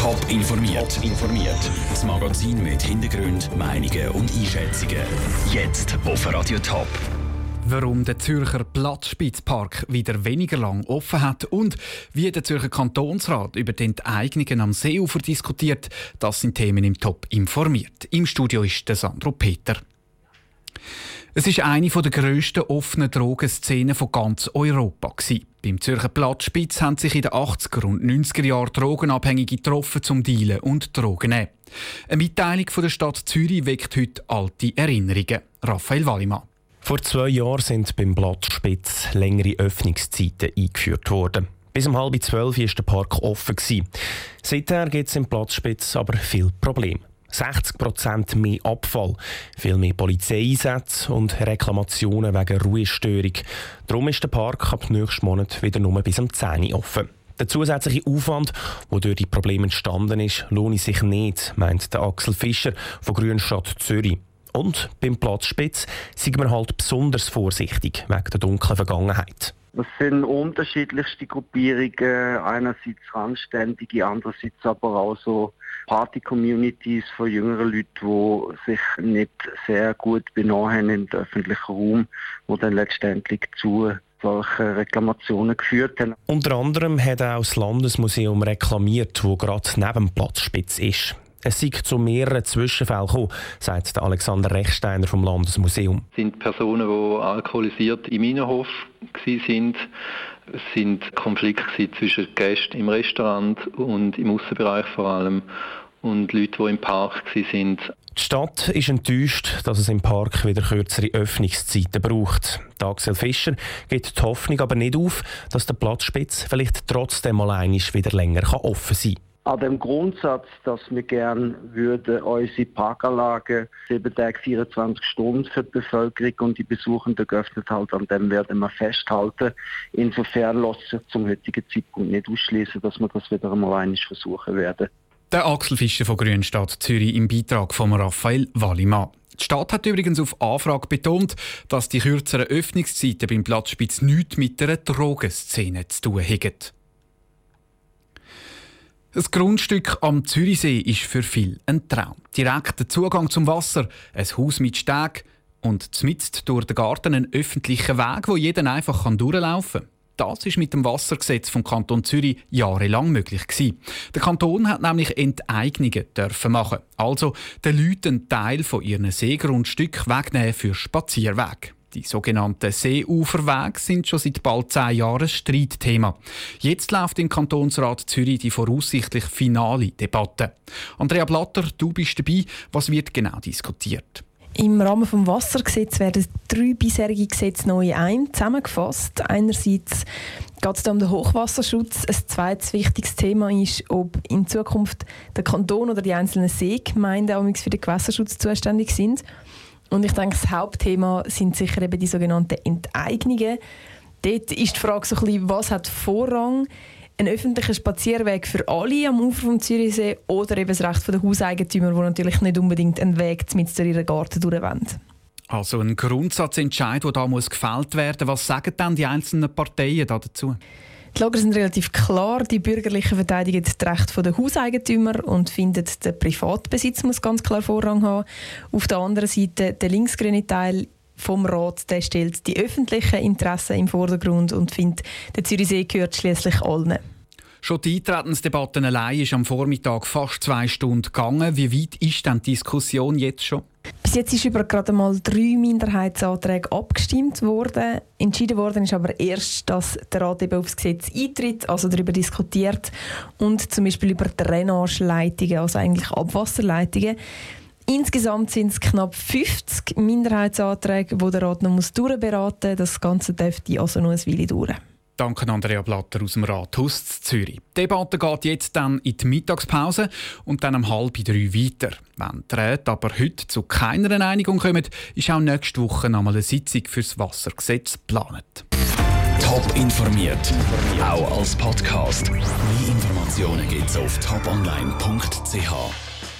Top informiert. informiert. Das Magazin mit Hintergrund, Meinungen und Einschätzungen. Jetzt auf Radio Top. Warum der Zürcher Platzspitzpark wieder weniger lang offen hat und wie der Zürcher Kantonsrat über die Enteignungen am Seeufer diskutiert, das sind Themen im Top informiert. Im Studio ist der Sandro Peter. Es ist eine der grössten offenen Drogenszenen von ganz Europa. Beim Zürcher Platzspitz haben sich in den 80er und 90er Jahren Drogenabhängige getroffen zum Dealen und Drogen nehmen. Eine Mitteilung von der Stadt Zürich weckt heute alte Erinnerungen. Raphael Wallimann. Vor zwei Jahren sind beim Platzspitz längere Öffnungszeiten eingeführt worden. Bis um halb zwölf war der Park offen. Seither gibt es im Platzspitz aber viele Probleme. 60% mehr Abfall, viel mehr Polizeieinsätze und Reklamationen wegen Ruhestörung. Darum ist der Park ab nächsten Monat wieder nur bis um 10 Uhr offen. Der zusätzliche Aufwand, der durch die Probleme entstanden ist, lohne sich nicht, meint der Axel Fischer von Grünstadt Zürich. Und beim Platzspitz sind wir halt besonders vorsichtig wegen der dunklen Vergangenheit. Das sind unterschiedlichste Gruppierungen, einerseits Randständige, andererseits aber auch so Party-Communities von jüngeren Leuten, die sich nicht sehr gut benommen haben im öffentlichen Raum, die dann letztendlich zu solchen Reklamationen geführt haben. Unter anderem hat auch das Landesmuseum reklamiert, wo gerade neben dem Platzspitz ist. Es sei zu mehreren Zwischenfällen gekommen, sagt Alexander Rechsteiner vom Landesmuseum. Es sind Personen, die alkoholisiert im Innenhof waren. Sind Konflikte zwischen Gästen im Restaurant und im Außenbereich vor allem und Leute, die im Park waren. Die Stadt ist enttäuscht, dass es im Park wieder kürzere Öffnungszeiten braucht. Axel Fischer gibt die Hoffnung aber nicht auf, dass der Platzspitz vielleicht trotzdem mal wieder länger offen sein kann an dem Grundsatz, dass wir gerne würden unsere Parkanlagen sieben Tage 24 Stunden für die Bevölkerung und die Besuchenden geöffnet halten, an dem werden wir festhalten. Insofern lässt sich zum heutigen Zeitpunkt nicht ausschließen, dass wir das wieder einmal einig versuchen werden. Der Axel Fischer von Grünstadt Zürich im Beitrag von Raphael Wallimann. Die Stadt hat übrigens auf Anfrage betont, dass die kürzeren Öffnungszeiten beim Platzspitz nichts mit der Drogenszene zu tun haben. Das Grundstück am Zürichsee ist für viele ein Traum. Direkter Zugang zum Wasser, ein Haus mit Steg und mitten durch den Garten ein öffentlicher Weg, wo jeder einfach durchlaufen kann. Das ist mit dem Wassergesetz vom Kanton Zürich jahrelang möglich gewesen. Der Kanton hat nämlich Enteignungen dürfen machen, also den Leuten einen Teil von ihren Seegrundstück wegnehmen für Spazierweg. Die sogenannten Seeuferwege sind schon seit bald zehn Jahren Streitthema. Jetzt läuft im Kantonsrat Zürich die voraussichtlich finale Debatte. Andrea Blatter, du bist dabei. Was wird genau diskutiert? Im Rahmen des Wassergesetzes werden drei bisherige Gesetze neu ein zusammengefasst. Einerseits geht es um den Hochwasserschutz. Ein zweites wichtiges Thema ist, ob in Zukunft der Kanton oder die einzelnen Seegemeinden für den Gewässerschutz zuständig sind. Und ich denke, das Hauptthema sind sicher eben die sogenannten Enteignungen. Dort ist die Frage so ein bisschen, was hat Vorrang? Ein öffentlicher Spazierweg für alle am Ufer vom Zürichsee oder eben das Recht der Hauseigentümer, die natürlich nicht unbedingt einen Weg mit durch ihren Garten durchwollen? Also ein Grundsatzentscheid, der da muss gefällt werden. Was sagen dann die einzelnen Parteien dazu? Die Lager sind relativ klar. Die Bürgerlichen verteidigen das Recht der Hauseigentümer und finden, der Privatbesitz muss ganz klar Vorrang haben. Auf der anderen Seite der linksgrüne Teil vom Rat, der stellt die öffentlichen Interessen im Vordergrund und findet, der Zürichsee gehört schließlich allen. Schon die Eintretensdebatte allein ist am Vormittag fast zwei Stunden gegangen. Wie weit ist denn die Diskussion jetzt schon? Bis jetzt ist über gerade mal drei Minderheitsanträge abgestimmt worden. Entschieden worden ist aber erst, dass der Rat eben aufs Gesetz eintritt, also darüber diskutiert und zum Beispiel über Drainageleitungen, also eigentlich Abwasserleitungen. Insgesamt sind es knapp 50 Minderheitsanträge, die der Rat noch durchberaten muss. Das Ganze dürfte also noch ein Weile dauern. Danke Andrea Blatter aus dem Rathaus Zürich. Die Debatte geht jetzt dann in die Mittagspause und dann um halb drei weiter. Wenn die Räte aber heute zu keiner Einigung kommen, ist auch nächste Woche nochmal eine Sitzung für das Wassergesetz geplant. Top informiert, auch als Podcast. Mehr Informationen gibt es auf toponline.ch.